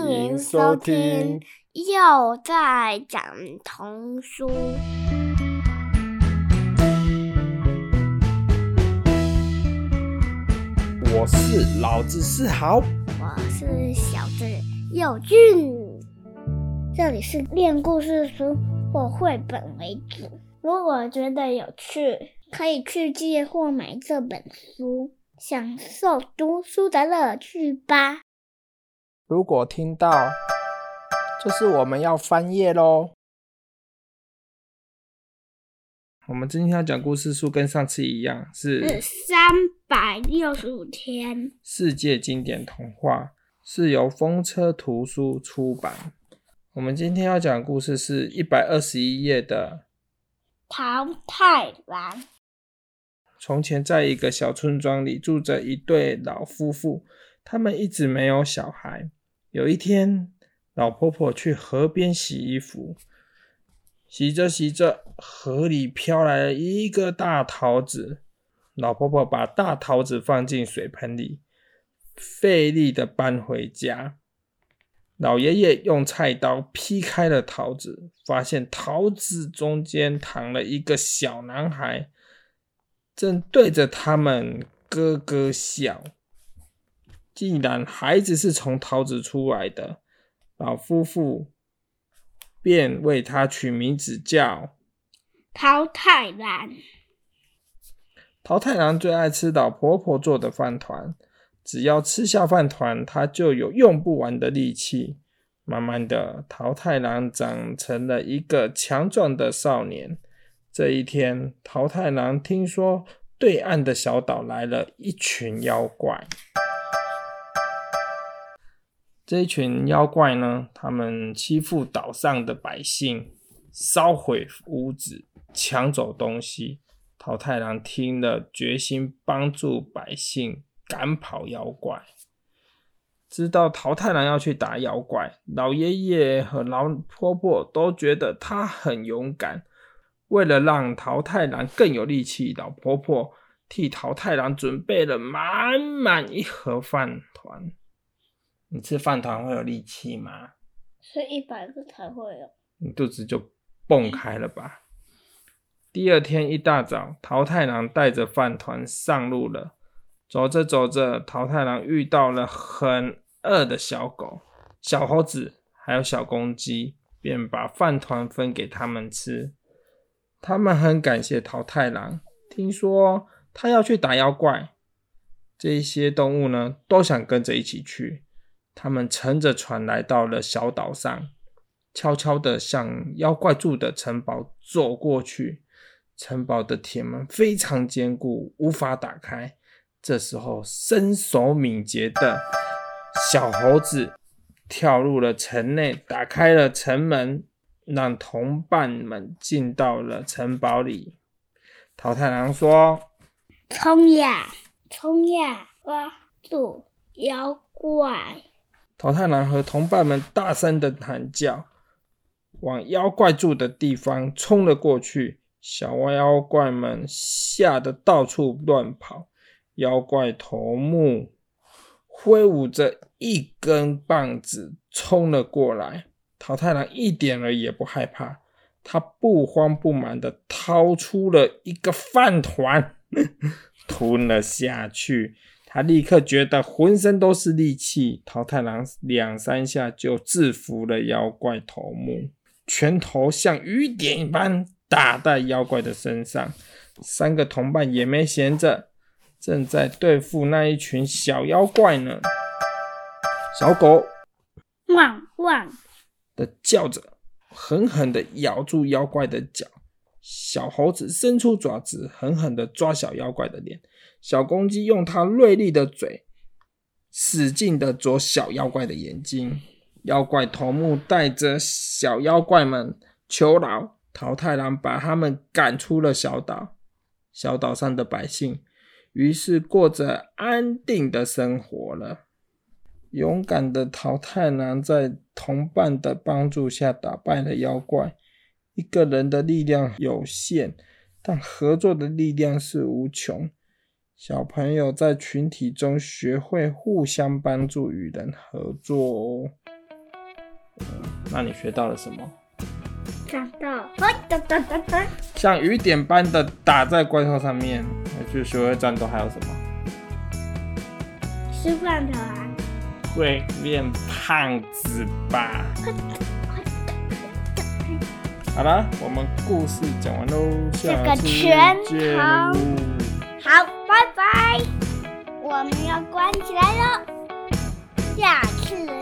欢迎收听，又在讲童书。我是老子是豪，我是小子佑俊。这里是练故事书或绘本为主。如果觉得有趣，可以去借或买这本书，享受读书的乐趣吧。如果听到，就是我们要翻页喽。我们今天要讲故事书，跟上次一样，是三百六十五天世界经典童话，是由风车图书出版。我们今天要讲的故事是一百二十一页的《桃太郎》。从前，在一个小村庄里，住着一对老夫妇，他们一直没有小孩。有一天，老婆婆去河边洗衣服，洗着洗着，河里飘来了一个大桃子。老婆婆把大桃子放进水盆里，费力的搬回家。老爷爷用菜刀劈开了桃子，发现桃子中间躺了一个小男孩，正对着他们咯咯笑。既然孩子是从桃子出来的，老夫妇便为他取名字叫桃太郎。桃太郎最爱吃老婆婆做的饭团。只要吃下饭团，他就有用不完的力气。慢慢的，桃太郎长成了一个强壮的少年。这一天，桃太郎听说对岸的小岛来了一群妖怪。这一群妖怪呢，他们欺负岛上的百姓，烧毁屋子，抢走东西。桃太郎听了，决心帮助百姓。赶跑妖怪，知道桃太郎要去打妖怪，老爷爷和老婆婆都觉得他很勇敢。为了让桃太郎更有力气，老婆婆替桃太郎准备了满满一盒饭团。你吃饭团会有力气吗？吃一百个才会有。你肚子就蹦开了吧？第二天一大早，桃太郎带着饭团上路了。走着走着，桃太郎遇到了很饿的小狗、小猴子，还有小公鸡，便把饭团分给他们吃。他们很感谢桃太郎，听说他要去打妖怪，这些动物呢都想跟着一起去。他们乘着船来到了小岛上，悄悄地向妖怪住的城堡走过去。城堡的铁门非常坚固，无法打开。这时候，身手敏捷的小猴子跳入了城内，打开了城门，让同伴们进到了城堡里。桃太郎说：“冲呀，冲呀，抓住妖怪！”桃太郎和同伴们大声的喊叫，往妖怪住的地方冲了过去。小妖怪们吓得到处乱跑。妖怪头目挥舞着一根棒子冲了过来，桃太郎一点儿也不害怕，他不慌不忙的掏出了一个饭团，吞了下去。他立刻觉得浑身都是力气，桃太郎两三下就制服了妖怪头目，拳头像雨点一般打在妖怪的身上。三个同伴也没闲着。正在对付那一群小妖怪呢。小狗汪汪的叫着，狠狠的咬住妖怪的脚。小猴子伸出爪子，狠狠的抓小妖怪的脸。小公鸡用它锐利的嘴，使劲的啄小妖怪的眼睛。妖怪头目带着小妖怪们求饶，桃太郎把他们赶出了小岛。小岛上的百姓。于是过着安定的生活了。勇敢的桃太郎在同伴的帮助下打败了妖怪。一个人的力量有限，但合作的力量是无穷。小朋友在群体中学会互相帮助与人合作哦。那你学到了什么？长到，哎哒哒哒哒，像雨点般的打在怪兽上面。那就学会战斗还有什么？吃饭的啊，会变胖子吧？好了，我们故事讲完喽，这个下次全见好我们要关起来了，下次。